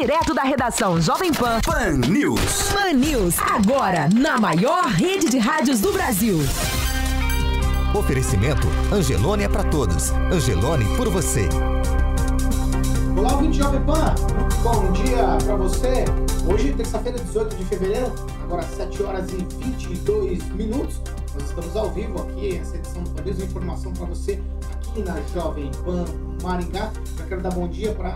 Direto da redação Jovem Pan. Pan News. Pan News, agora na maior rede de rádios do Brasil. Oferecimento Angelone é para todos. Angelone por você. Olá, ouvinte Jovem Pan. Bom dia para você. Hoje, terça-feira, 18 de fevereiro, agora 7 horas e 22 minutos. Nós estamos ao vivo aqui, essa edição do Pan News, informação para você aqui na Jovem Pan Maringá. Já quero dar bom dia para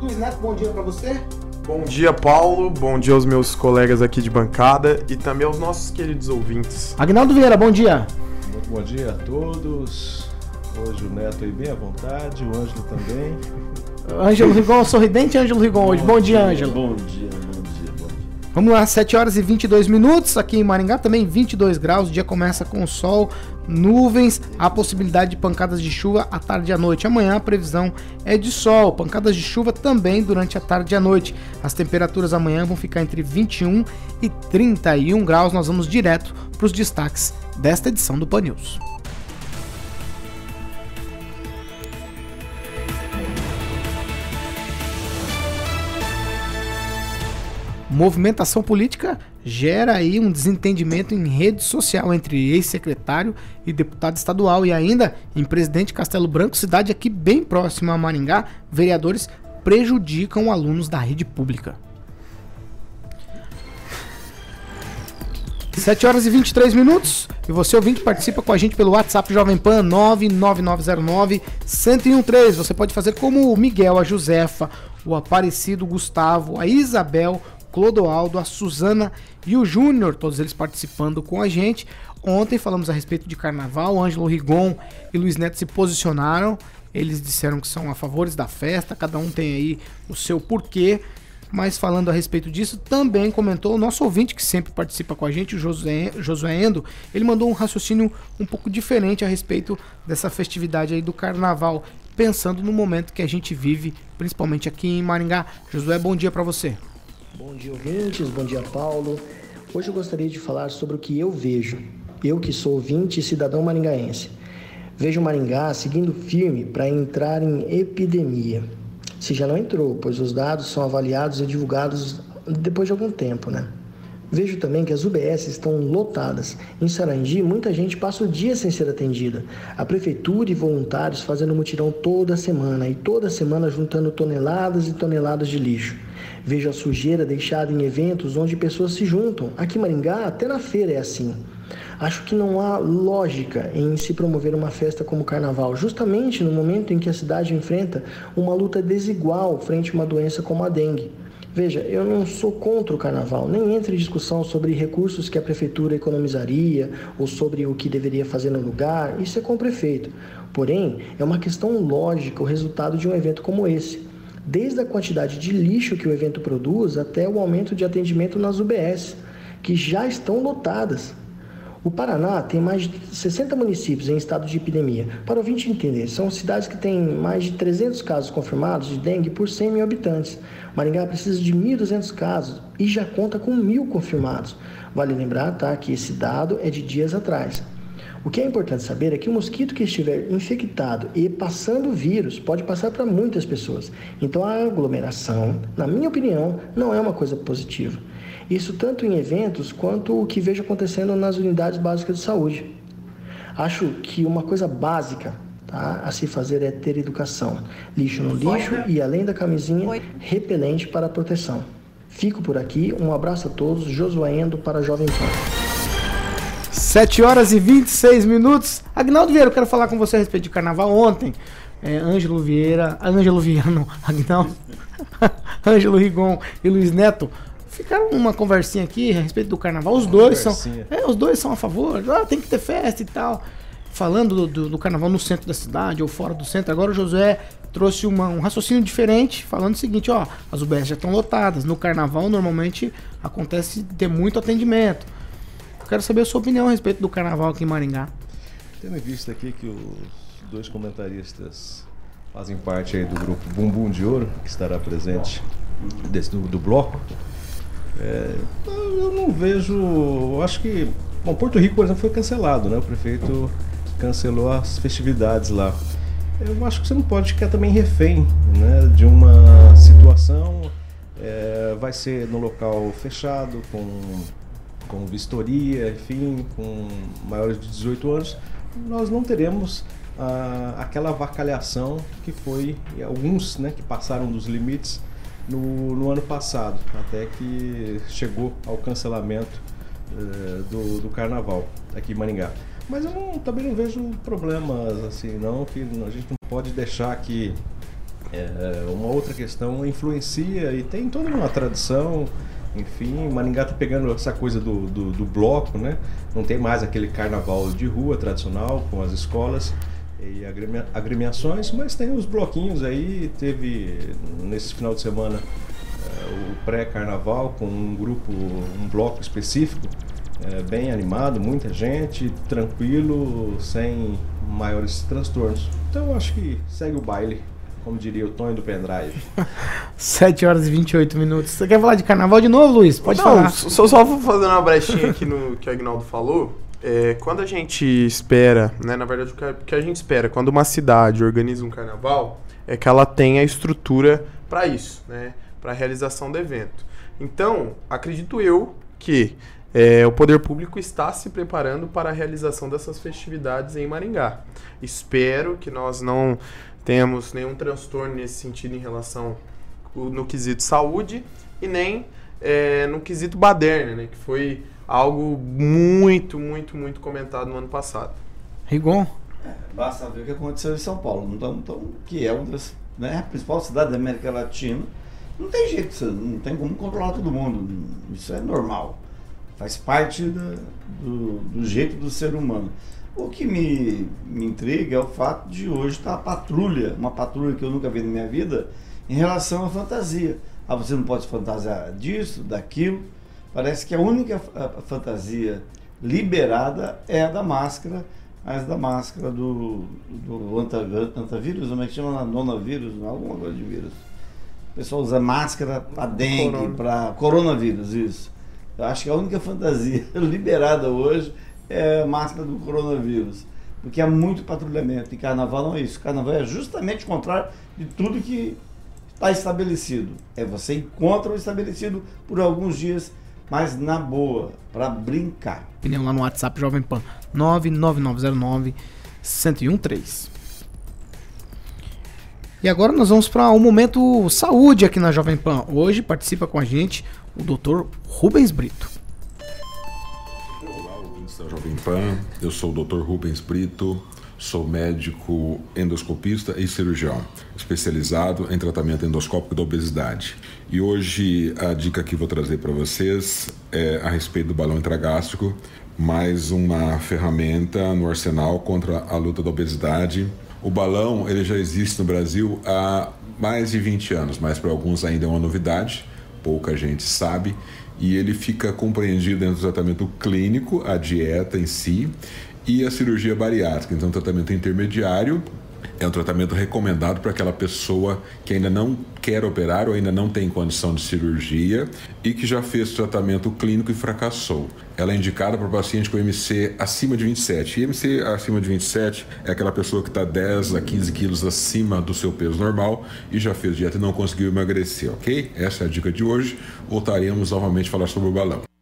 Luiz Neto, bom dia para você. Bom dia, Paulo. Bom dia aos meus colegas aqui de bancada e também aos nossos queridos ouvintes. Agnaldo Vieira, bom dia. Muito bom dia a todos. Hoje o Neto aí bem à vontade, o Ângelo também. Ângelo Rigon, sorridente Ângelo Rigon hoje. Bom, bom dia, Ângelo. Bom dia, Vamos lá, 7 horas e 22 minutos aqui em Maringá, também 22 graus. O dia começa com sol, nuvens, a possibilidade de pancadas de chuva à tarde e à noite. Amanhã a previsão é de sol, pancadas de chuva também durante a tarde e a noite. As temperaturas amanhã vão ficar entre 21 e 31 graus. Nós vamos direto para os destaques desta edição do Pan News. Movimentação política gera aí um desentendimento em rede social entre ex-secretário e deputado estadual e ainda em Presidente Castelo Branco, cidade aqui bem próxima a Maringá, vereadores prejudicam alunos da rede pública. 7 horas e 23 minutos. E você ouvinte participa com a gente pelo WhatsApp Jovem Pan 99909 1013. Você pode fazer como o Miguel, a Josefa, o Aparecido, o Gustavo, a Isabel, Clodoaldo, a Suzana e o Júnior, todos eles participando com a gente. Ontem falamos a respeito de carnaval, Ângelo Rigon e Luiz Neto se posicionaram. Eles disseram que são a favores da festa, cada um tem aí o seu porquê. Mas falando a respeito disso, também comentou o nosso ouvinte que sempre participa com a gente, o Josué, Josué Endo. Ele mandou um raciocínio um pouco diferente a respeito dessa festividade aí do carnaval, pensando no momento que a gente vive, principalmente aqui em Maringá. Josué, bom dia para você. Bom dia, ouvintes. Bom dia, Paulo. Hoje eu gostaria de falar sobre o que eu vejo. Eu que sou ouvinte e cidadão maringaense. Vejo Maringá seguindo firme para entrar em epidemia. Se já não entrou, pois os dados são avaliados e divulgados depois de algum tempo, né? Vejo também que as UBS estão lotadas. Em Sarangi, muita gente passa o dia sem ser atendida. A prefeitura e voluntários fazendo mutirão toda semana e toda semana juntando toneladas e toneladas de lixo. Vejo a sujeira deixada em eventos onde pessoas se juntam. Aqui em Maringá, até na feira é assim. Acho que não há lógica em se promover uma festa como o carnaval, justamente no momento em que a cidade enfrenta uma luta desigual frente a uma doença como a dengue. Veja, eu não sou contra o carnaval, nem entro em discussão sobre recursos que a prefeitura economizaria ou sobre o que deveria fazer no lugar, isso é com o prefeito. Porém, é uma questão lógica o resultado de um evento como esse desde a quantidade de lixo que o evento produz até o aumento de atendimento nas UBS, que já estão lotadas. O Paraná tem mais de 60 municípios em estado de epidemia. Para o ouvinte entender, são cidades que têm mais de 300 casos confirmados de dengue por 100 mil habitantes. Maringá precisa de 1.200 casos e já conta com mil confirmados. Vale lembrar tá, que esse dado é de dias atrás. O que é importante saber é que o mosquito que estiver infectado e passando o vírus pode passar para muitas pessoas. Então a aglomeração, na minha opinião, não é uma coisa positiva. Isso tanto em eventos quanto o que vejo acontecendo nas unidades básicas de saúde. Acho que uma coisa básica tá, a se fazer é ter educação. Lixo no lixo e, além da camisinha, repelente para proteção. Fico por aqui, um abraço a todos, Josuaendo para Jovem Pan. 7 horas e 26 minutos. Agnaldo Vieira, eu quero falar com você a respeito de carnaval. Ontem, é, Ângelo Vieira, Ângelo Vieira, não, Agnaldo, Ângelo Rigon e Luiz Neto ficaram uma conversinha aqui a respeito do carnaval. Os dois são, é, os dois são a favor. Ah, tem que ter festa e tal. Falando do, do, do, carnaval no centro da cidade ou fora do centro. Agora o Josué trouxe uma, um raciocínio diferente, falando o seguinte: ó, as UBS já estão lotadas. No carnaval normalmente acontece ter muito atendimento. Quero saber a sua opinião a respeito do carnaval aqui em Maringá. Tendo em vista aqui que os dois comentaristas fazem parte aí do grupo Bumbum de Ouro, que estará presente desse, do, do bloco, é, eu não vejo. Eu acho que. Bom, Porto Rico, por exemplo, foi cancelado, né? O prefeito cancelou as festividades lá. Eu acho que você não pode ficar também refém né, de uma situação. é, vai ser no local fechado, com, com vistoria, enfim, com maiores de 18 anos. Nós não teremos ah, aquela avacalhação que foi alguns né, que passaram dos limites no, no ano passado, até que chegou ao cancelamento eh, do, do carnaval aqui em Maringá. Mas eu não- também não vejo problemas assim, não, que a gente não pode deixar que é, uma outra questão influencia e tem toda uma tradição. Enfim, Maringá tá pegando essa coisa do, do, do bloco, né? Não tem mais aquele carnaval de rua tradicional com as escolas e agremia- agremiações, mas tem os bloquinhos aí. Teve nesse final de semana é, o pré-carnaval com um grupo, um bloco específico, é, bem animado, muita gente, tranquilo, sem maiores transtornos. Então acho que segue o baile, como diria o Tonho do Pendrive. 7 horas e 28 minutos. Você quer falar de carnaval de novo, Luiz? Pode Não, falar. Só, só vou fazendo uma brechinha aqui no que o Agnaldo falou. É, quando a gente espera, né, na verdade, o que a- o que a gente espera, quando uma cidade organiza um carnaval, é que ela tenha estrutura para isso, né, para a realização do evento. Então, acredito eu que é, o poder público está se preparando para a realização dessas festividades em Maringá. Espero que nós não tenhamos nenhum transtorno nesse sentido em relação no quesito saúde e nem é, no quesito baderna, né, que foi algo muito, muito, muito comentado no ano passado. Rigon? Basta ver o que aconteceu em São Paulo, então, então, que é uma das né, principal cidade da América Latina. Não tem jeito, não tem como controlar todo mundo. Isso é normal. Faz parte da- do, do jeito do ser humano. O que me, me intriga é o fato de hoje estar a patrulha, uma patrulha que eu nunca vi na minha vida, em relação à fantasia. Ah, você não pode fantasiar disso, daquilo. Parece que a única fantasia liberada é a da máscara, mas da máscara do, do anta- antavírus, como é que chama? Nonavírus, alguma coisa de vírus. O pessoal usa máscara para dengue, Corona. para coronavírus, isso. Eu acho que a única fantasia liberada hoje é máscara do coronavírus. Porque há muito patrulhamento. E carnaval não é isso. Carnaval é justamente o contrário de tudo que está estabelecido. É você ir contra o estabelecido por alguns dias, mas na boa, para brincar. Opinião lá no WhatsApp Jovem Pan 99909 1013. E agora nós vamos para um momento saúde aqui na Jovem Pan. Hoje participa com a gente o Dr. Rubens Brito. Jovem Pan. Eu sou o Dr. Rubens Brito, sou médico endoscopista e cirurgião, especializado em tratamento endoscópico da obesidade. E hoje a dica que vou trazer para vocês é a respeito do balão intragástrico, mais uma ferramenta no arsenal contra a luta da obesidade. O balão ele já existe no Brasil há mais de 20 anos, mas para alguns ainda é uma novidade pouca gente sabe, e ele fica compreendido dentro do tratamento clínico, a dieta em si, e a cirurgia bariátrica. Então, tratamento intermediário é um tratamento recomendado para aquela pessoa que ainda não quer operar ou ainda não tem condição de cirurgia e que já fez tratamento clínico e fracassou. Ela é indicada para paciente com MC acima de 27. E MC acima de 27 é aquela pessoa que está 10 a 15 quilos acima do seu peso normal e já fez dieta e não conseguiu emagrecer, ok? Essa é a dica de hoje. Voltaremos novamente a falar sobre o balão.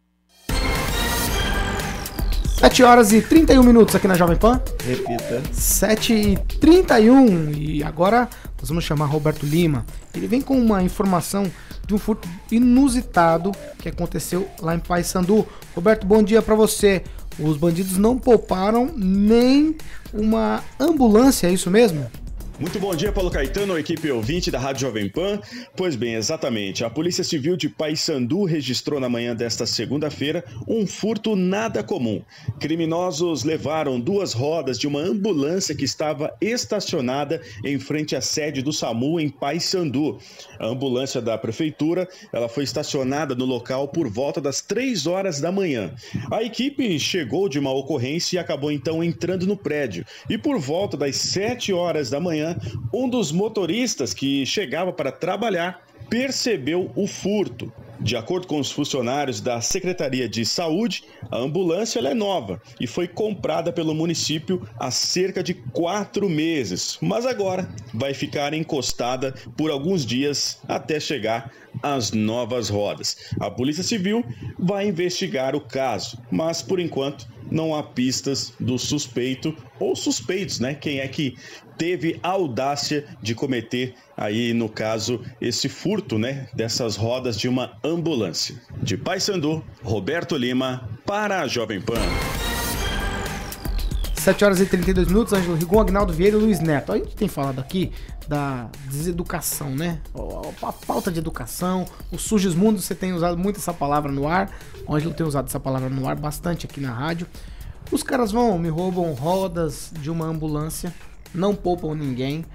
7 horas e 31 minutos aqui na Jovem Pan. Repita. 7 e 31 e agora nós vamos chamar Roberto Lima. Ele vem com uma informação de um furto inusitado que aconteceu lá em Paysandu. Roberto, bom dia pra você. Os bandidos não pouparam nem uma ambulância, é isso mesmo? Muito bom dia, Paulo Caetano, equipe ouvinte da Rádio Jovem Pan. Pois bem, exatamente. A Polícia Civil de Paysandu registrou na manhã desta segunda-feira um furto nada comum. Criminosos levaram duas rodas de uma ambulância que estava estacionada em frente à sede do SAMU em Paysandu. A ambulância da prefeitura, ela foi estacionada no local por volta das três horas da manhã. A equipe chegou de uma ocorrência e acabou então entrando no prédio. E por volta das sete horas da manhã um dos motoristas que chegava para trabalhar percebeu o furto. De acordo com os funcionários da Secretaria de Saúde, a ambulância é nova e foi comprada pelo município há cerca de quatro meses, mas agora vai ficar encostada por alguns dias até chegar às novas rodas. A Polícia Civil vai investigar o caso, mas por enquanto não há pistas do suspeito ou suspeitos, né? Quem é que teve a audácia de cometer aí, no caso, esse furto, né, dessas rodas de uma ambulância. De Paysandu, Roberto Lima, para a Jovem Pan. 7 horas e 32 minutos, Ângelo Rigon, Agnaldo Vieira e Luiz Neto. A gente tem falado aqui da deseducação, né? A falta de educação, os sujos mundos, você tem usado muito essa palavra no ar. O Ângelo tem usado essa palavra no ar bastante aqui na rádio. Os caras vão, me roubam rodas de uma ambulância, não poupam ninguém.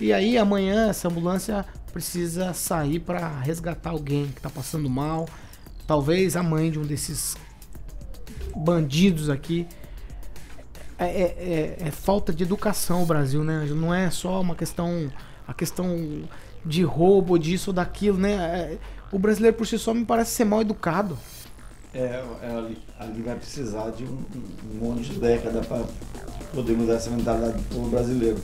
E aí amanhã essa ambulância precisa sair para resgatar alguém que tá passando mal. Talvez a mãe de um desses bandidos aqui. É, é, é, é falta de educação o Brasil, né? Não é só uma questão. A questão de roubo, disso ou daquilo, né? É, o brasileiro por si só me parece ser mal educado. É, é, ali, ali vai precisar de um, um monte de década para poder mudar essa mentalidade do povo brasileiro.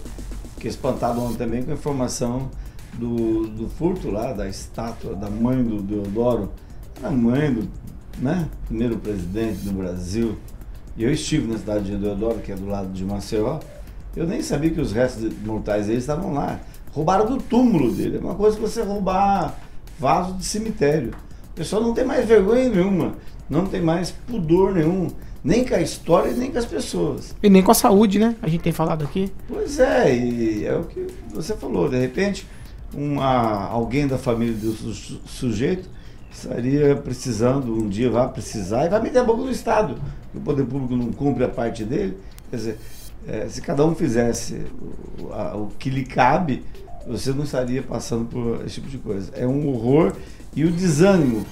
Fiquei espantado ontem também com a informação do, do furto lá, da estátua da mãe do Deodoro, a mãe do né, primeiro presidente do Brasil. E eu estive na cidade de Deodoro, que é do lado de Maceió, eu nem sabia que os restos mortais dele estavam lá. Roubaram do túmulo dele. É uma coisa que você roubar vaso de cemitério. Pessoal não tem mais vergonha nenhuma, não tem mais pudor nenhum, nem com a história nem com as pessoas. E nem com a saúde, né? A gente tem falado aqui. Pois é, e é o que você falou, de repente, uma, alguém da família do su- sujeito estaria precisando, um dia vai precisar e vai meter a boca no Estado. O poder público não cumpre a parte dele. Quer dizer, eh, se cada um fizesse o, a- o que lhe cabe, você não estaria passando por esse tipo de coisa. É um horror e o desânimo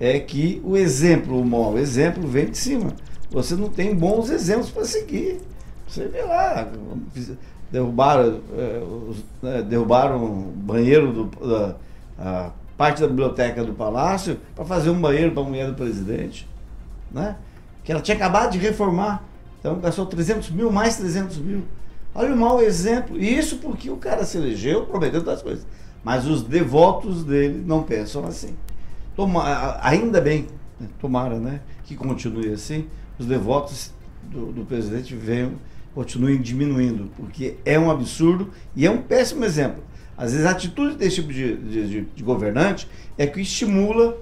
é que o exemplo, o mau exemplo vem de cima. Você não tem bons exemplos para seguir. Você vê lá, derrubaram, eh, né, derrubaram o banheiro do, da a parte da biblioteca do palácio para fazer um banheiro para a mulher do presidente, né? Que ela tinha acabado de reformar. Então gastou 300 mil, mais 300 mil. Olha o mau exemplo. E isso porque o cara se elegeu prometendo das coisas. Mas os devotos dele não pensam assim. Toma, ainda bem, né, tomara, né, que continue assim, os devotos do, do presidente venham, continuem diminuindo, porque é um absurdo e é um péssimo exemplo. Às vezes a atitude desse tipo de, de- de- governante é que estimula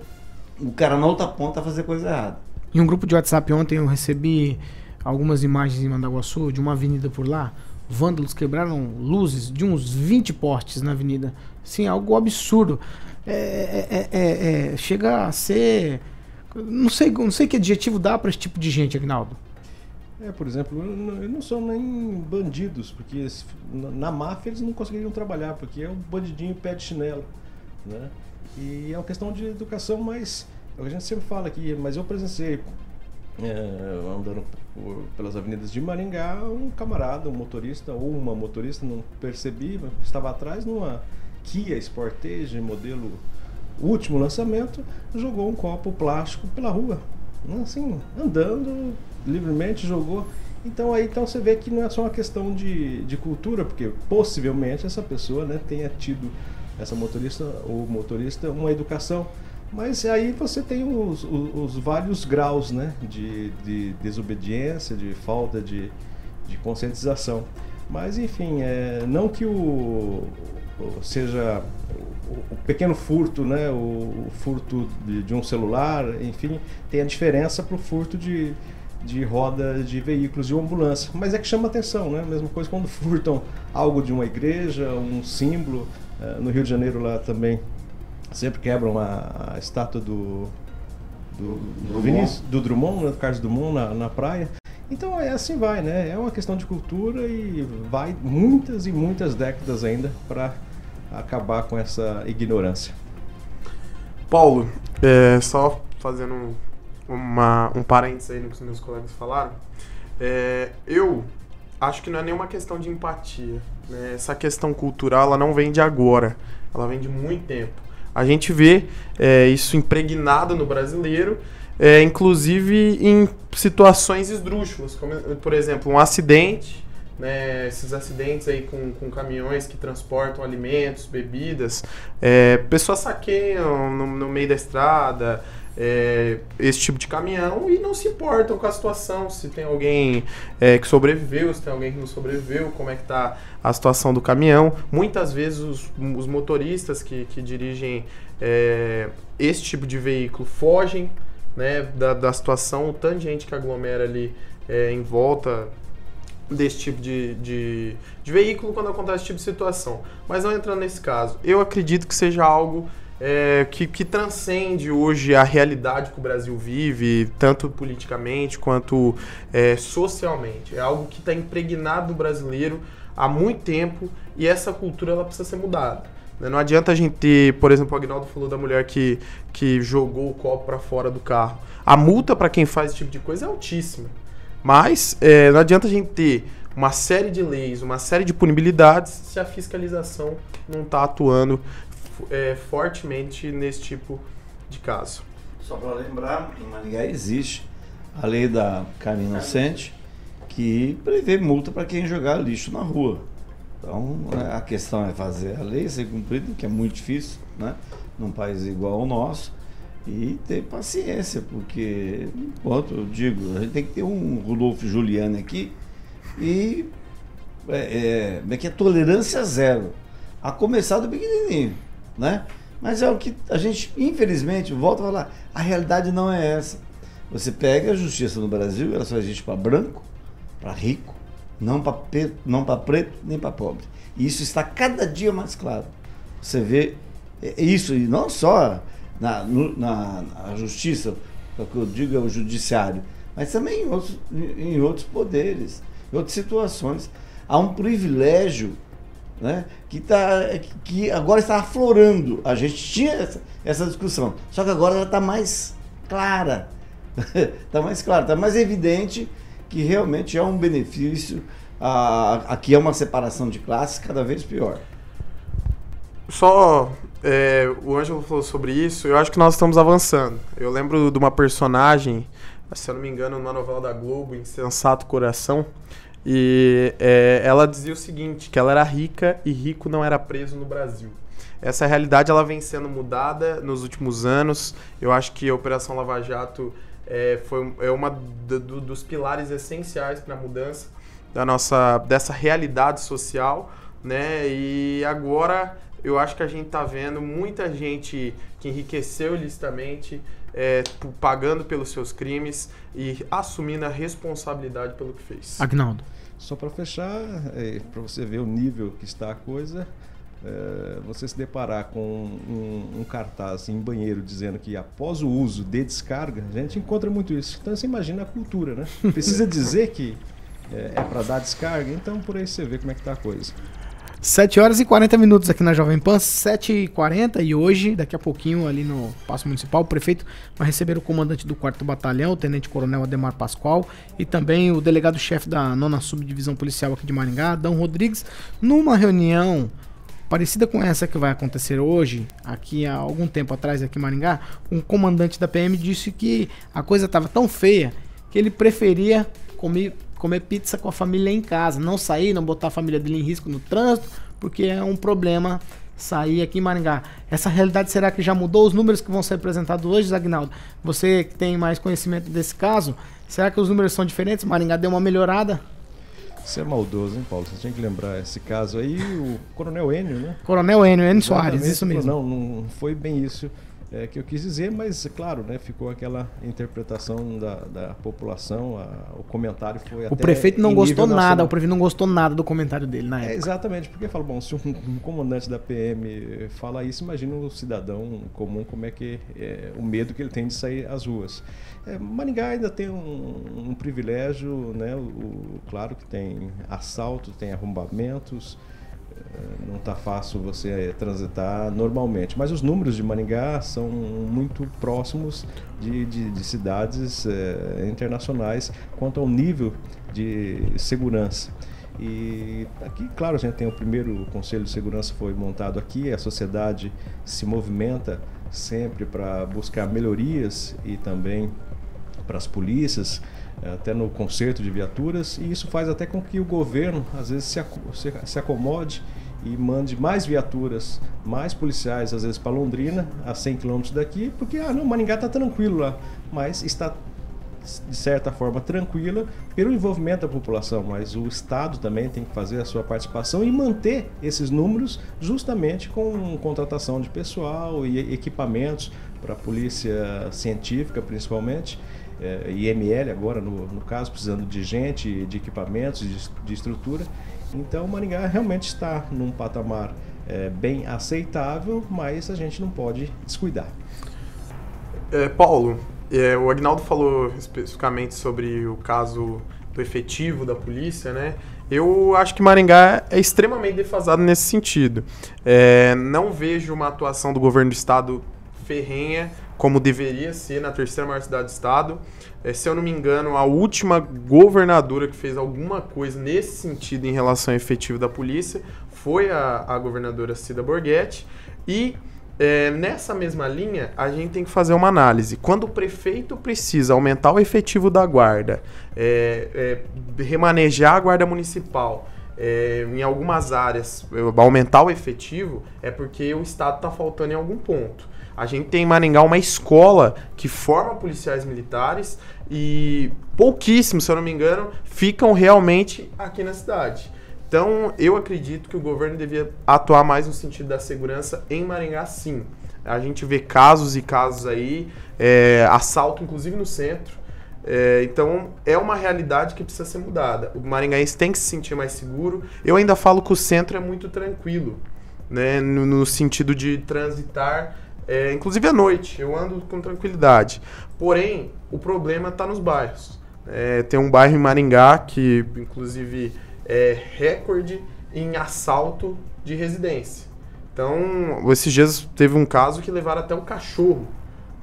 o cara na outra ponta a fazer coisa errada. Em um grupo de WhatsApp ontem eu recebi algumas imagens em Mandaguaçu de uma avenida por lá. Vândalos quebraram luzes de uns 20 postes na avenida. Sim, algo absurdo. É, é- é- é- chega a ser. Não sei, não sei que adjetivo dá para esse tipo de gente, Agnaldo. É, por exemplo, eu não- sou nem bandidos, porque na- máfia eles não conseguiriam trabalhar, porque é um bandidinho pé de chinelo, né? E é uma questão de educação, mas é a gente sempre fala aqui, mas eu presenciei é, andando por- pelas avenidas de Maringá, um camarada, um motorista ou uma motorista, não percebi, estava atrás numa Kia Sportage modelo último lançamento, jogou um copo plástico pela rua, assim, andando livremente, jogou. Então aí então você vê que não é só uma questão de, de cultura, porque possivelmente essa pessoa né, tenha tido, essa motorista ou motorista, uma educação. Mas aí você tem os, os, os vários graus né, de, de desobediência, de falta de, de conscientização. Mas enfim, é, não que o- seja o, o pequeno furto, né, o, o furto de, de um celular, enfim, tenha diferença para o furto de, de roda de veículos de ambulância. Mas é que chama atenção, né? Mesma coisa quando furtam algo de uma igreja, um símbolo. Eh, no Rio de Janeiro lá também sempre quebram a, a estátua do, do, do Drummond. Vinícius, do Drummond, né? do Carlos Drummond na, na praia. Então é assim vai, né? É uma questão de cultura e vai muitas e muitas décadas ainda para acabar com essa ignorância. Paulo, é, só fazendo um- uma, um parênteses aí no que os meus colegas falaram, é, eu acho que não é nenhuma questão de empatia. né? Essa questão cultural ela não vem de agora, ela vem de muito tempo. A gente vê é, isso impregnado no brasileiro, é, inclusive em situações esdrúxulas, como por exemplo um acidente, né, esses acidentes aí com, com caminhões que transportam alimentos, bebidas, é, pessoas saqueiam no, no meio da estrada, é, esse tipo de caminhão e não se importam com a situação, se tem alguém é, que sobreviveu, se tem alguém que não sobreviveu, como é que tá a situação do caminhão. Muitas vezes os, os motoristas que, que dirigem é, esse tipo de veículo fogem né, da, da situação, o tanto de gente que aglomera ali é, em volta desse tipo de, de, de veículo quando acontece esse tipo de situação. Mas não entrando nesse caso, eu acredito que seja algo é, que, que transcende hoje a realidade que o Brasil vive, tanto politicamente quanto é, socialmente. É algo que está impregnado no brasileiro há muito tempo e essa cultura ela precisa ser mudada. né? Não adianta a gente ter, por exemplo, o Agnaldo falou da mulher que, que jogou o copo para fora do carro. A multa para quem faz esse tipo de coisa é altíssima. Mas é, não adianta a gente ter uma série de leis, uma série de punibilidades se a fiscalização não está atuando é, fortemente nesse tipo de caso. Só para lembrar, em Maringá existe a lei da carne inocente que prevê multa para quem jogar lixo na rua. Então né, a questão é fazer a lei ser cumprida, que é muito difícil, né? Num país igual ao nosso, e ter paciência, porque, enquanto eu digo, a gente tem que ter um Rodolfo Giuliani aqui e é, é, é que é tolerância zero. A começar do pequenininho, né? Mas é o que a gente, infelizmente, volta a falar, a realidade não é essa. Você pega a justiça no Brasil, ela só existe para branco, para rico, não para preto, não para preto nem para pobre. E isso está cada dia mais claro. Você vê é, isso e não só na, na, na justiça, o que eu digo é o judiciário, mas também em outros, em outros poderes, em outras situações. Há um privilégio né, que, tá, que agora está aflorando. A gente tinha essa, essa discussão, só que agora ela está mais clara. Está mais clara, está mais evidente que realmente é um benefício. aqui é uma separação de classes cada vez pior. Só é, o Ângelo falou sobre isso, eu acho que nós estamos avançando. Eu lembro de uma personagem, se eu não me engano, numa novela da Globo, Insensato Coração, e é, ela dizia o seguinte, que ela era rica e rico não era preso no Brasil. Essa realidade ela vem sendo mudada nos últimos anos. Eu acho que a Operação Lava Jato é, foi é uma do- dos pilares essenciais para a mudança da nossa dessa realidade social, né? E agora eu acho que a gente tá vendo muita gente que enriqueceu ilicitamente, é, pagando pelos seus crimes e assumindo a responsabilidade pelo que fez. Agnaldo. Só para fechar, para você ver o nível que está a coisa, é, você se deparar com um, um cartaz em banheiro dizendo que após o uso de descarga, a gente encontra muito isso. Então você imagina a cultura, né? Precisa dizer que é, para dar descarga, então por aí você vê como é que está a coisa. 7 horas e 40 minutos aqui na Jovem Pan, 7 e 40 hoje, daqui a pouquinho, ali no Paço Municipal, o prefeito vai receber o comandante do 4 Batalhão, o Tenente Coronel Ademar Pascoal, e também o delegado-chefe da 9 Subdivisão Policial aqui de Maringá, Adão Rodrigues, numa reunião parecida com essa que vai acontecer hoje, aqui há algum tempo atrás aqui em Maringá, um comandante da PM disse que a coisa estava tão feia que ele preferia comer, comer pizza com a família em casa, não sair, não botar a família dele em risco no trânsito, porque é um problema sair aqui em Maringá. Essa realidade será que já mudou os números que vão ser apresentados hoje, Zagnaldo? Você que tem mais conhecimento desse caso, será que os números são diferentes? Maringá deu uma melhorada? Você é maldoso, hein, Paulo? Você tinha que lembrar esse caso aí, o Coronel Enio, né? Coronel Enio, Enio Soares, isso mesmo. Não, não foi bem isso. É, que eu quis dizer, mas claro, né, ficou aquela interpretação da, da população, a- o comentário foi O prefeito não gostou nível nada, nacional. o prefeito não gostou nada do comentário dele na É, época. exatamente, porque fala, bom, se um, um comandante da PM fala isso, imagina o cidadão comum como é que é, o medo que ele tem de sair às ruas. É, Maringá ainda tem um, um privilégio, né? O, o- claro que tem assalto, tem arrombamentos, é, não está fácil você é, transitar normalmente. Mas os números de Maringá são muito próximos de, de- de cidades é, internacionais quanto ao nível de segurança. E aqui, claro, a gente tem o primeiro Conselho de Segurança foi montado aqui, a sociedade se movimenta sempre para buscar melhorias e também para as polícias, eh, até no conserto de viaturas, e isso faz até com que o governo, às vezes, se- se acomode e mande mais viaturas, mais policiais, às vezes, para Londrina, a 100 quilômetros daqui, porque, ah, não, Maringá está tranquilo lá, mas está de certa forma tranquila pelo envolvimento da população, mas o Estado também tem que fazer a sua participação e manter esses números justamente com contratação de pessoal e equipamentos para a polícia científica principalmente, eh, IML agora no, no caso, precisando de gente, de equipamentos, de, de estrutura. Então Maringá realmente está num patamar eh, bem aceitável, mas a gente não pode descuidar. É, Paulo, é, o Agnaldo falou especificamente sobre o caso do efetivo da polícia, né? Eu acho que Maringá é extremamente defasado nesse sentido. É, não vejo uma atuação do governo do estado ferrenha como deveria ser na terceira maior cidade do estado. É, se eu não me engano, a última governadora que fez alguma coisa nesse sentido em relação ao efetivo da polícia foi a, a governadora Cida Borghetti. E é, nessa mesma linha, a gente tem que fazer uma análise. Quando o prefeito precisa aumentar o efetivo da guarda, é, é, remanejar a guarda municipal, é, em algumas áreas, aumentar o efetivo, é porque o Estado está faltando em algum ponto. A gente tem em Maringá uma escola que forma policiais militares e pouquíssimos, se eu não me engano, ficam realmente aqui na cidade. Então, eu acredito que o governo devia atuar mais no sentido da segurança em Maringá, sim. A gente vê casos e casos aí, é, assalto inclusive no centro. É, então, é uma realidade que precisa ser mudada. O maringaense tem que se sentir mais seguro. Eu ainda falo que o centro é muito tranquilo, né? no, no sentido de transitar, é, inclusive à noite. Eu ando com tranquilidade. Porém, o problema está nos bairros. É, tem um bairro em Maringá que, inclusive, é recorde em assalto de residência. Então, esses dias teve um caso que levaram até o cachorro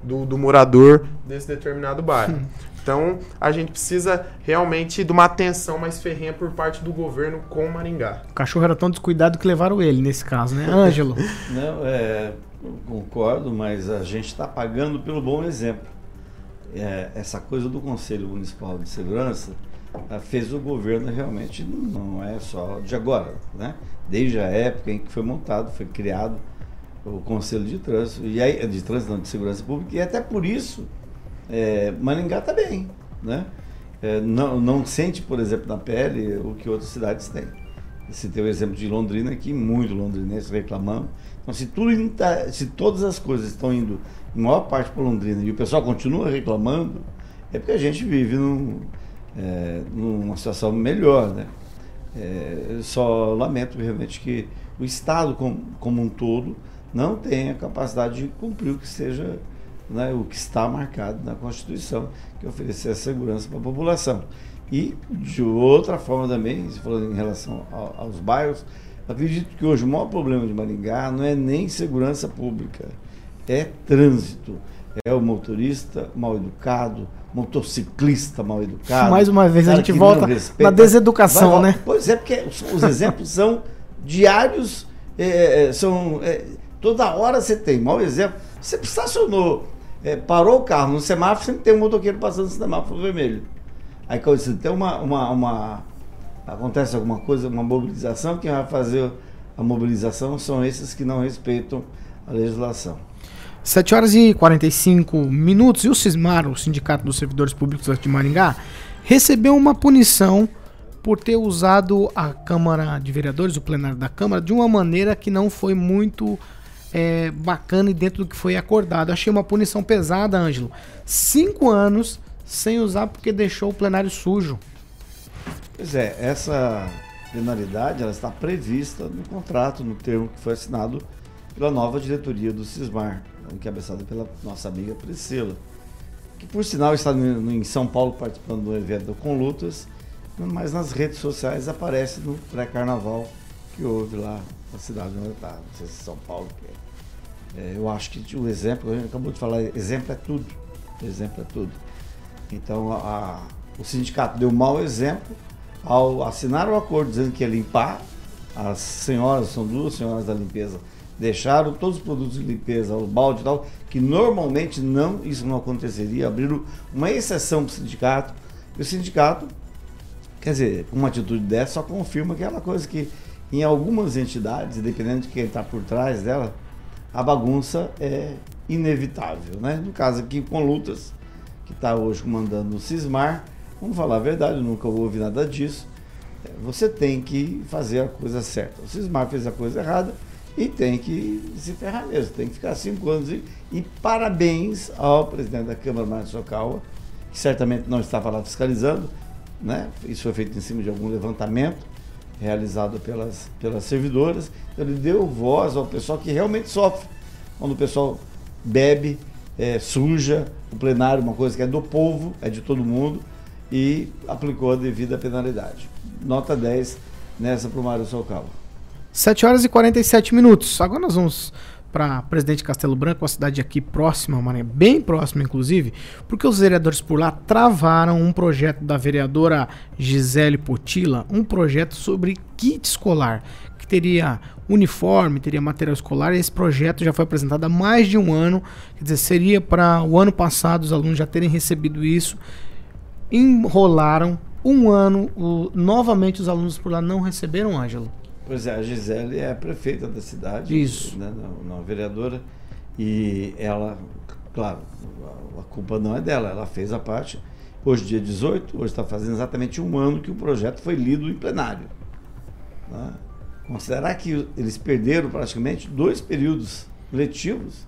do, do morador desse determinado bairro. Então, a gente precisa realmente de uma atenção mais ferrenha por parte do governo com Maringá. O cachorro era tão descuidado que levaram ele nesse caso, né? Ângelo. Não, é, concordo, mas a gente está pagando pelo bom exemplo. É, essa coisa do Conselho Municipal de Segurança ah, fez o governo realmente, não é só de agora, né? Desde a época em que foi montado, foi criado o Conselho de Trânsito, e aí, de Trânsito, não, de Segurança Pública, e até por isso é, Maringá está bem, né? É, não, não sente, por exemplo, na pele o que outras cidades têm. Você tem o exemplo de Londrina, que muito londrinense reclamando. Então, se, tudo tá- se todas as coisas estão indo, em maior parte para Londrina, e o pessoal continua reclamando, é porque a gente vive num, é, numa situação melhor, né? É, só lamento realmente que o Estado como, como um todo não tem a capacidade de cumprir o que seja né, o que está marcado na Constituição, que é oferecer a segurança para a população. E de outra forma também, se for em relação ao- aos bairros, acredito que hoje o maior problema de Maringá não é nem segurança pública, é trânsito. É o motorista mal educado, motociclista mal educado. Mais uma vez a gente volta na deseducação, Vai, né? Pois é, porque os, os exemplos são diários, é, é, são é, toda hora você tem. Mau exemplo, você estacionou, é, parou o carro no semáforo, sempre tem um motoqueiro passando no semáforo vermelho. Aí quando você tem uma, uma, uma- acontece alguma coisa, uma mobilização, quem vai fazer a mobilização são esses que não respeitam a legislação. 7 horas e 45 minutos. E o Cismar, o Sindicato dos Servidores Públicos de Maringá, recebeu uma punição por ter usado a Câmara de Vereadores, o plenário da Câmara, de uma maneira que não foi muito é, bacana e dentro do que foi acordado. Achei uma punição pesada, Ângelo. Cinco anos sem usar porque deixou o plenário sujo. Pois é, essa penalidade ela está prevista no contrato, no termo que foi assinado pela nova diretoria do Cismar, encabeçada pela nossa amiga Priscila, que por sinal está em São Paulo participando do evento com lutas, mas nas redes sociais aparece no pré-carnaval que houve lá na cidade onde está, não sei se é São Paulo é. É, eu acho que o exemplo, a gente acabou de falar, exemplo é tudo. Exemplo é tudo. Então a- o sindicato deu mau exemplo ao assinar o acordo dizendo que ia limpar. As senhoras, são duas senhoras da limpeza, deixaram todos os produtos de limpeza, o balde e tal, que normalmente não, isso não aconteceria. Abriram uma exceção para o sindicato. E o sindicato, quer dizer, uma atitude dessa só confirma aquela coisa que em algumas entidades, dependendo de quem está por trás dela, a bagunça é inevitável. Né? No caso aqui com lutas, que está hoje comandando o Cismar, vamos falar a verdade, nunca ouvi nada disso. É, Você tem que fazer a coisa certa. O Cismar fez a coisa errada e tem que se ferrar mesmo, tem que ficar cinco anos. E, e parabéns ao presidente da Câmara, Márcio Socawa, que certamente não estava lá fiscalizando, né? isso foi feito em cima de algum levantamento realizado pelas, pelas servidoras. Então, ele deu voz ao pessoal que realmente sofre quando o pessoal bebe, é, suja o plenário, uma coisa que é do povo, é de todo mundo, e aplicou a devida penalidade. Nota 10 nessa para o Mário Socal. 7 horas e 47 minutos. Agora nós vamos para Presidente Castelo Branco, uma cidade aqui próxima, bem próxima inclusive, porque os vereadores por lá travaram um projeto da vereadora Gisele Potila, um projeto sobre kit escolar, que teria uniforme, teria material escolar, e esse projeto já foi apresentado há mais de um ano, quer dizer, seria para o ano passado os alunos já terem recebido isso, enrolaram um ano, o- novamente os alunos por lá não receberam, Ângelo. Pois é, a Gisele é a prefeita da cidade, Isso. né, não, não vereadora, e ela, claro, a, a culpa não é dela, ela fez a parte. Hoje, dia 18, hoje está fazendo exatamente um ano que o projeto foi lido em plenário. né? Considerar que eles perderam praticamente dois períodos letivos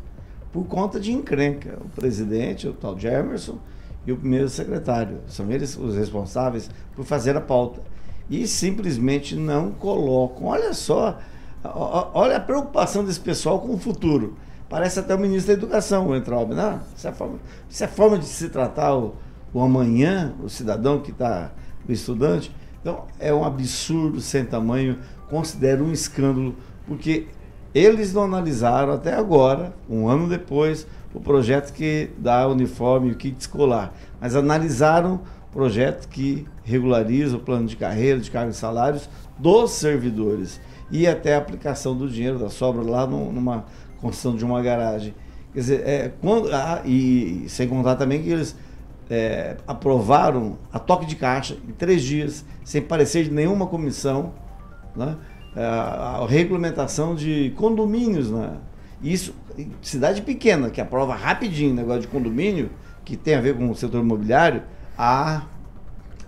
por conta de encrenca. O presidente, o tal de Emerson, e o primeiro secretário. São eles os responsáveis por fazer a pauta. E simplesmente não colocam. Olha só, olha a preocupação desse pessoal com o futuro. Parece até o ministro da Educação, o Entraub. Não, isso é forma, isso é forma de se tratar o, o amanhã, o cidadão que está, o estudante. Então, é um absurdo sem tamanho, considero um escândalo, porque eles não analisaram até agora, um ano depois, o projeto que dá uniforme e o kit escolar, mas analisaram o projeto que regulariza o plano de carreira, de cargos e salários dos servidores e até a aplicação do dinheiro da sobra lá num- numa construção de uma garagem. Quer dizer, é, quando, ah, e sem contar também que eles é, aprovaram a toque de caixa em três dias, sem parecer de nenhuma comissão, né? a, a regulamentação de condomínios. Né? Isso, em cidade pequena, que aprova rapidinho negócio de condomínio, que tem a ver com o setor imobiliário, ah,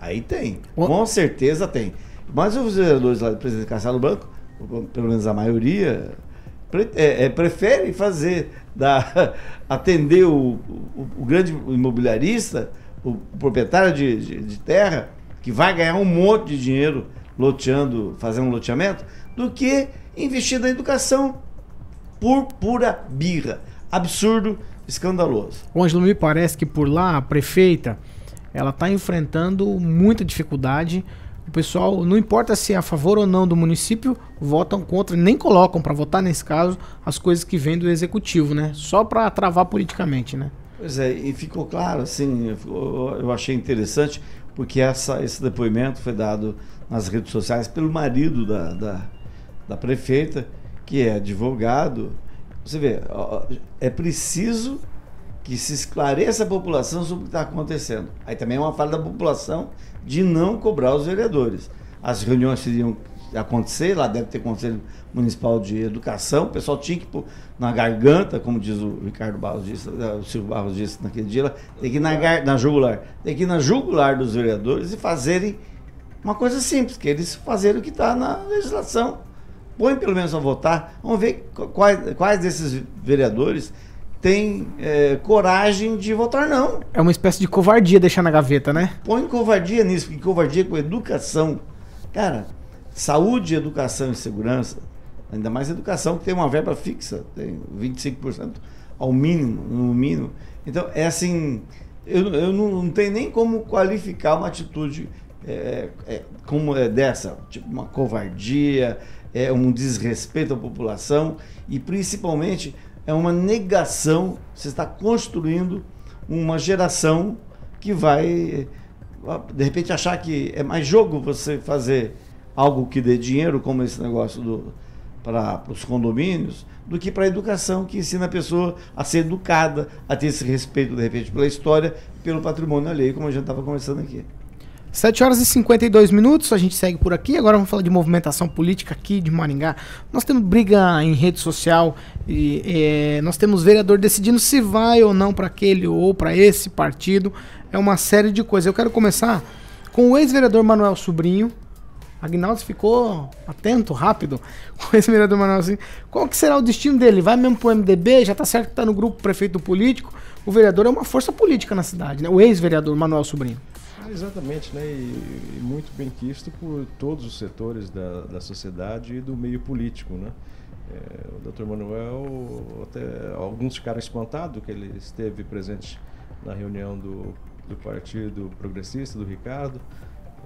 aí tem. Com certeza tem. Mas os vereadores lá do presidente Castelo Branco, pelo menos a maioria, pre- é, é, prefere fazer, da, atender o, o, o grande imobiliarista, o proprietário de, de, de terra, que vai ganhar um monte de dinheiro loteando, fazendo um loteamento, do que investir na educação por pura birra. Absurdo, escandaloso. O Ângelo, me parece que por lá a prefeita ela está enfrentando muita dificuldade. O pessoal, não importa se é a favor ou não do município, votam contra, nem colocam para votar nesse caso as coisas que vêm do executivo, né? Só para travar politicamente, né? Pois é, e ficou claro, assim, eu achei interessante, porque essa, esse depoimento foi dado nas redes sociais pelo marido da, da, da prefeita, que é advogado. Você vê, é preciso que se esclareça a população sobre o que está acontecendo. Aí também é uma falha da população de não cobrar os vereadores. As reuniões iriam acontecer, lá deve ter Conselho Municipal de Educação, o pessoal tinha que pôr na garganta, como diz o Ricardo Barros disse, eh, o Silvio Barros disse naquele dia, tem que ir na, na jugular, tem que ir na jugular dos vereadores e fazerem uma coisa simples, que eles fazerem o que está na legislação. põe pelo menos a votar, vamos ver qu- quais, quais desses vereadores têm é, coragem de votar não. É uma espécie de covardia deixar na gaveta, né? Põe covardia nisso, porque covardia com educação. Cara, saúde, educação e segurança, ainda mais educação, que tem uma verba fixa, tem 25% ao mínimo, no mínimo. Então, é assim, eu, eu não, não tenho nem como qualificar uma atitude é, é, como é dessa, tipo uma covardia, é um desrespeito à população e principalmente é uma negação, você está construindo uma geração que vai de repente achar que é mais jogo você fazer algo que dê dinheiro, como esse negócio do para os condomínios, do que para a educação que ensina a pessoa a ser educada, a ter esse respeito de repente pela história, pelo patrimônio alheio, como a gente estava conversando aqui. 7 horas e 52 minutos, a gente segue por aqui. Agora vamos falar de movimentação política aqui de Maringá. Nós temos briga em rede social e eh, nós temos vereador decidindo se vai ou não para aquele ou para esse partido. É uma série de coisas. Eu quero começar com o ex-vereador Manuel Sobrinho. Agnaldo ficou atento, rápido, com esse vereador Manuel Sobrinho. Qual que será o destino dele? Vai mesmo pro MDB? Já tá certo que tá no grupo prefeito político. O vereador é uma força política na cidade, né? O ex-vereador Manuel Sobrinho. Exatamente, né? E, e muito bem quisto por todos os setores da, da sociedade e do meio político, né? É, o Dr. Manuel, até alguns ficaram espantados que ele esteve presente na reunião do, do Partido Progressista, do Ricardo,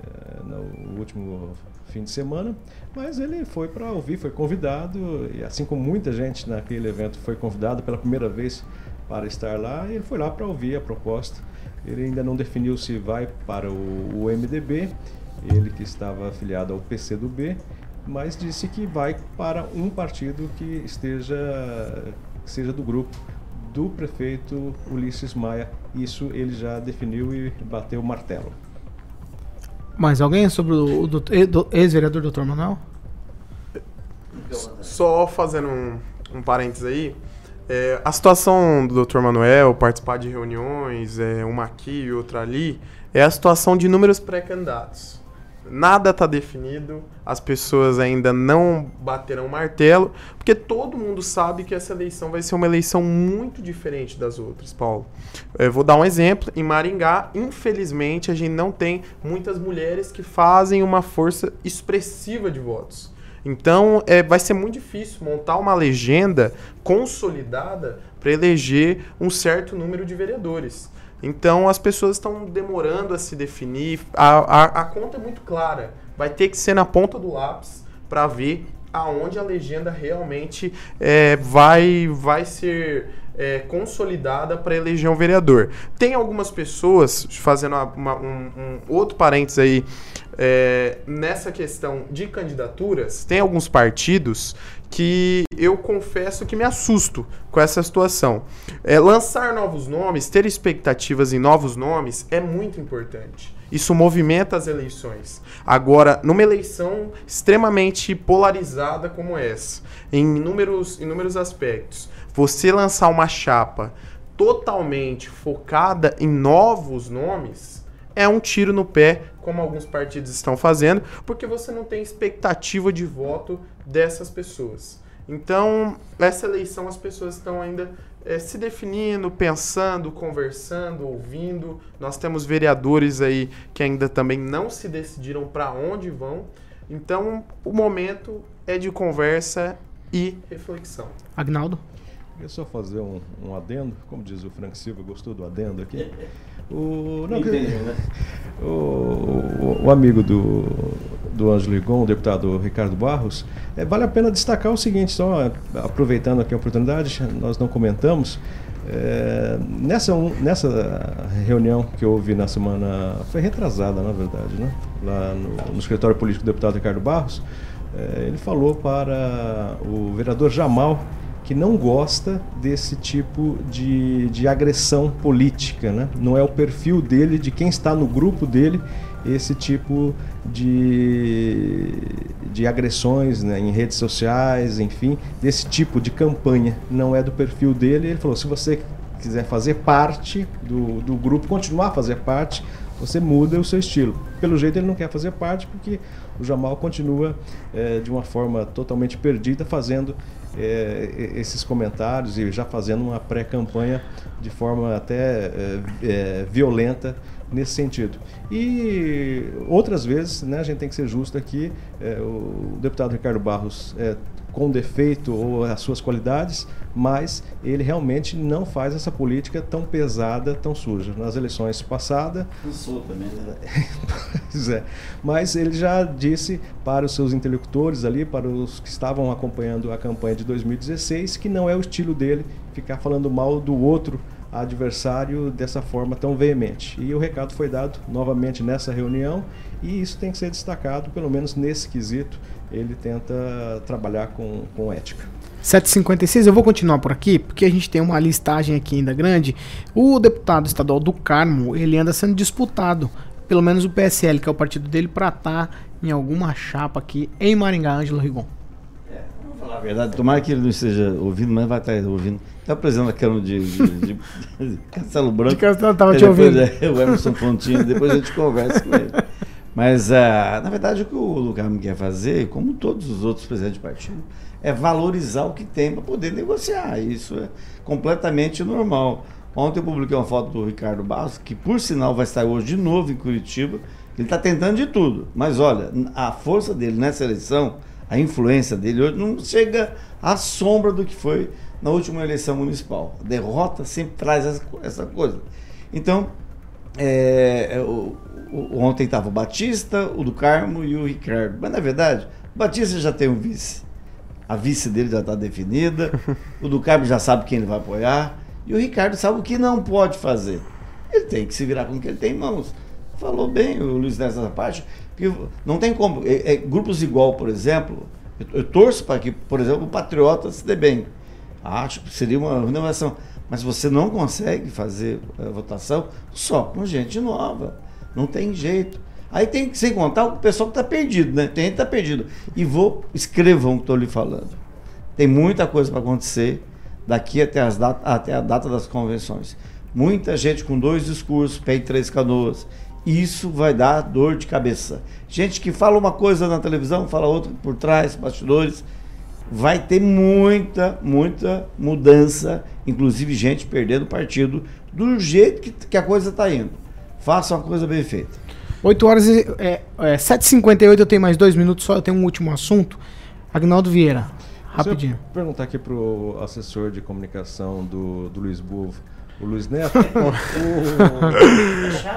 é, no último fim de semana, mas ele foi para ouvir, foi convidado, e assim como muita gente naquele evento foi convidado pela primeira vez para estar lá, ele foi lá para ouvir a proposta. Ele ainda não definiu se vai para o, MDB, ele que estava afiliado ao PCdoB, mas disse que vai para um partido que esteja que seja do grupo do prefeito Ulisses Maia. Isso ele já definiu e bateu o martelo. Mais alguém sobre o, o ex-vereador Dr. Manuel? Só fazendo um, um parênteses aí, é, a situação do Dr. Manuel, participar de reuniões, é, uma aqui e outra ali, é a situação de inúmeros pré-candidatos. Nada está definido, as pessoas ainda não bateram o martelo, porque todo mundo sabe que essa eleição vai ser uma eleição muito diferente das outras, Paulo. Eu vou dar um exemplo. Em Maringá, infelizmente, a gente não tem muitas mulheres que fazem uma força expressiva de votos. Então, é, vai ser muito difícil montar uma legenda consolidada para eleger um certo número de vereadores. Então, as pessoas estão demorando a se definir. A, a, a conta é muito clara. Vai ter que ser na ponta do lápis para ver aonde a legenda realmente é, vai, vai ser é, consolidada para eleger um vereador. Tem algumas pessoas, fazendo uma- um, um outro parênteses aí, é, nessa questão de candidaturas, tem alguns partidos que eu confesso que me assusto com essa situação. É, lançar novos nomes, ter expectativas em novos nomes é muito importante. Isso movimenta as eleições. Agora, numa eleição extremamente polarizada como essa, em inúmeros, inúmeros aspectos, você lançar uma chapa totalmente focada em novos nomes é um tiro no pé, como alguns partidos estão fazendo, porque você não tem expectativa de voto dessas pessoas. Então, essa eleição as pessoas estão ainda eh, se definindo, pensando, conversando, ouvindo. Nós temos vereadores aí que ainda também não se decidiram para onde vão. Então, o momento é de conversa e reflexão. Agnaldo? Queria só fazer um, um adendo, como diz o Frank Silva, gostou do adendo aqui? O, não, que- Entendeu, né? o, o- amigo do, do Ângelo Ligon, o deputado Ricardo Barros, é, vale a pena destacar o seguinte, só é, aproveitando aqui a oportunidade, nós não comentamos, é, nessa, nessa reunião que houve na semana, foi retrasada na verdade, né? lá no, no escritório político do deputado Ricardo Barros, é, ele falou para o vereador Jamal que não gosta desse tipo de, de agressão política, né? Não é o perfil dele, de quem está no grupo dele, esse tipo de, de agressões né, em redes sociais, enfim, desse tipo de campanha. Não é do perfil dele. Ele falou: se você quiser fazer parte do, do grupo, continuar a fazer parte, você muda o seu estilo. Pelo jeito ele não quer fazer parte porque o Jamal continua eh, de uma forma totalmente perdida fazendo eh, e- esses comentários e já fazendo uma pré-campanha de forma até eh, eh, violenta nesse sentido. E outras vezes, né, a gente tem que ser justo aqui, eh, o deputado Ricardo Barros eh, com defeito ou as suas qualidades, mas ele realmente não faz essa política tão pesada, tão suja. Nas eleições passadas, Cansou também, né? Pois é. Mas ele já disse para os seus interlocutores ali, para os que estavam acompanhando a campanha de 2016, que não é o estilo dele ficar falando mal do outro adversário dessa forma tão veemente. E o recado foi dado novamente nessa reunião e isso tem que ser destacado, pelo menos nesse quesito, ele tenta trabalhar com, com ética. 756, eu vou continuar por aqui, porque a gente tem uma listagem aqui ainda grande. O deputado estadual do Carmo, ele anda sendo disputado, pelo menos o PSL, que é o partido dele, para estar em alguma chapa aqui em Maringá, Ângelo Rigon. Vamos falar a verdade, tomara que ele não esteja ouvindo, mas vai estar ouvindo. Está apresentando a câmara de, de, de- Castelo Branco. De Castelo, tava Aí te ouvindo. é, o Emerson Pontinho, depois a gente conversa com ele. Mas, ah, na verdade, o que o Lucarmo quer fazer, como todos os outros presidentes de partido, é valorizar o que tem para poder negociar. Isso é completamente normal. Ontem eu publiquei uma foto do Ricardo Barros, que por sinal vai estar hoje de novo em Curitiba. Ele está tentando de tudo. Mas olha, a força dele nessa eleição, a influência dele hoje não chega à sombra do que foi na última eleição municipal. A derrota sempre traz essa, essa coisa. Então, é, é, o- o- ontem estava o Batista, o do Carmo e o Ricardo. Mas na verdade, o Batista já tem um vice. A vice dele já está definida. o do Carmo já sabe quem ele vai apoiar. E o Ricardo sabe o que não pode fazer. Ele tem que se virar com o que ele tem em mãos. Falou bem o Luiz nessa parte. Que não tem como. É- é, grupos igual, por exemplo, eu, eu torço para que, por exemplo, o Patriota se dê bem. Acho que seria uma renovação. Mas você não consegue fazer a votação só com gente nova. Não tem jeito. Aí tem que sem contar o pessoal que está perdido, né? Tem gente que está perdido. E vou, escrevam o que estou lhe falando. Tem muita coisa para acontecer daqui até, as até a data das convenções. Muita gente com dois discursos, pé em três canoas. Isso vai dar dor de cabeça. Gente que fala uma coisa na televisão, fala outra por trás, bastidores. Vai ter muita, muita mudança, inclusive gente perdendo partido do jeito que, que a coisa está indo. Faça uma coisa bem feita. 8 horas e. É, é, 7h58, eu tenho mais dois minutos só, eu tenho um último assunto. Agnaldo Vieira, rapidinho. Eu perguntar aqui pro assessor de comunicação do, do Luiz Bovo, o Luiz Neto,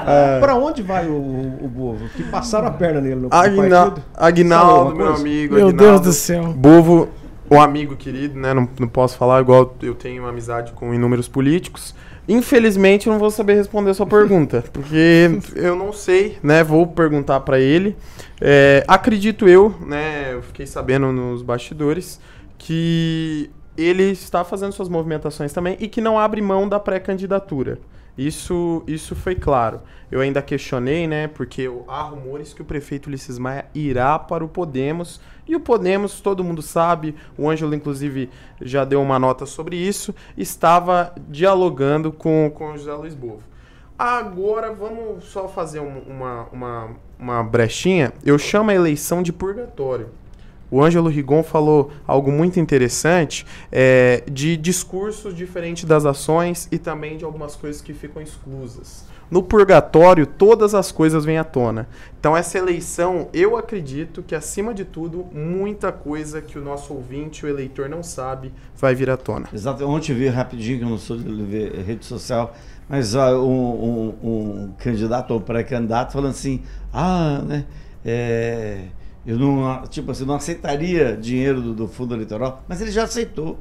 É. para onde vai o, o Bovo? Que passaram a perna nele no, Agna Agnaldo, meu amigo. Meu Agnaldo. Deus do céu. Bovo, um amigo querido, né? Não, não posso falar, igual eu tenho amizade com inúmeros políticos. Infelizmente, eu não vou saber responder a sua pergunta, porque eu não sei, né? Vou perguntar pra ele. É, acredito eu, né? Eu fiquei sabendo nos bastidores que ele está fazendo suas movimentações também e que não abre mão da pré-candidatura. Isso, isso foi claro. Eu ainda questionei, né? Porque há rumores que o prefeito Ulisses Maia irá para o Podemos. E o Podemos, todo mundo sabe, o Ângelo, inclusive, já deu uma nota sobre isso, estava dialogando com, com o José Luiz Bovo. Agora vamos só fazer um- uma, uma, uma brechinha. Eu chamo a eleição de purgatório. O Ângelo Rigon falou algo muito interessante é, de discursos diferentes das ações e também de algumas coisas que ficam exclusas. No purgatório, todas as coisas vêm à tona. Então, essa eleição, eu acredito que, acima de tudo, muita coisa que o nosso ouvinte, o eleitor, não sabe, vai vir à tona. Exato. Ontem vi rapidinho, que eu não sou de rede social, mas ó, um, um- um candidato ou pré-candidato falando assim, ah, né, é, eu não, tipo assim, não aceitaria dinheiro do, do fundo eleitoral, mas ele já aceitou.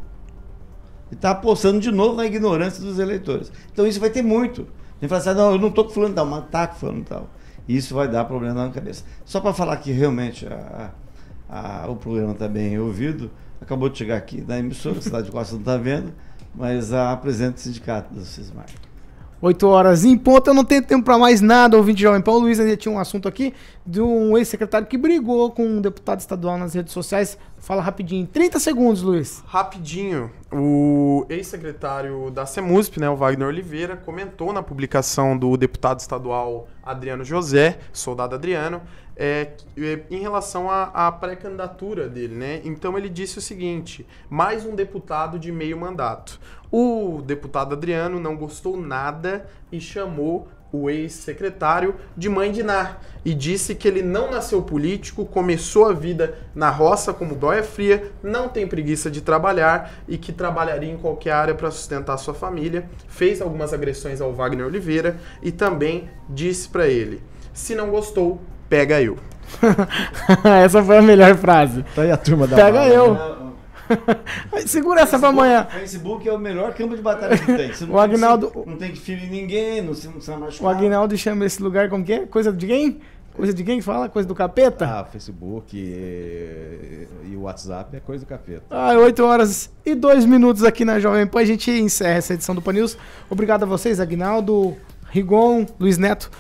E está apostando de novo na ignorância dos eleitores. Então isso vai ter muito. Ele fala assim, ah, não, eu não estou com fulano tal, mas está com fulano tal. E isso vai dar problema na cabeça. Só para falar que realmente a- a- o programa está bem ouvido, acabou de chegar aqui da emissora, a cidade de Costa não está vendo, mas a presidente do sindicato do Cismar. 8 horas em ponto, eu não tenho tempo pra mais nada, ouvinte Jovem Pan. O Luiz ainda tinha um assunto aqui de um ex-secretário que brigou com um deputado estadual nas redes sociais. Fala rapidinho. 30 segundos, Luiz. Rapidinho, o ex-secretário da CEMUSP, né, o Wagner Oliveira, comentou na publicação do deputado estadual Adriano José, soldado Adriano, é, é, em relação à, à pré-candidatura dele, né? Então ele disse o seguinte: mais um deputado de meio mandato. O deputado Adriano não gostou nada e chamou o ex-secretário de mãe de Ná e disse que ele não nasceu político, começou a vida na roça como boia fria, não tem preguiça de trabalhar e que trabalharia em qualquer área para sustentar sua família. Fez algumas agressões ao Wagner Oliveira e também disse para ele: se não gostou, pega eu. essa foi a melhor frase. Tá aí a turma da Pega bala, eu. né? Segura essa pra amanhã. Facebook é o melhor campo de batalha que tem. Você não O Agnaldo- não tem que ferir ninguém, não se, não se O machucar. Aguinaldo chama esse lugar como que é? Coisa de quem? Coisa de quem que fala? Coisa do capeta? Ah, Facebook e, e o WhatsApp é coisa do capeta. Ah, 8 horas e 2 minutos aqui na Jovem Pan. A gente encerra essa edição do Pan News. Obrigado a vocês, Aguinaldo, Rigon, Luiz Neto.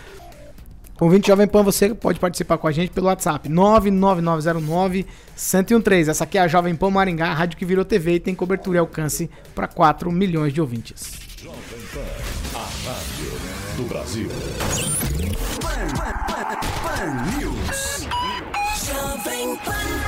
Ouvinte Jovem Pan, você pode participar com a gente pelo WhatsApp 99909-1013. Essa aqui é a Jovem Pan Maringá, a rádio que virou TV e tem cobertura e alcance para 4 milhões de ouvintes. A rádio do Brasil. Pan News. Jovem Pan.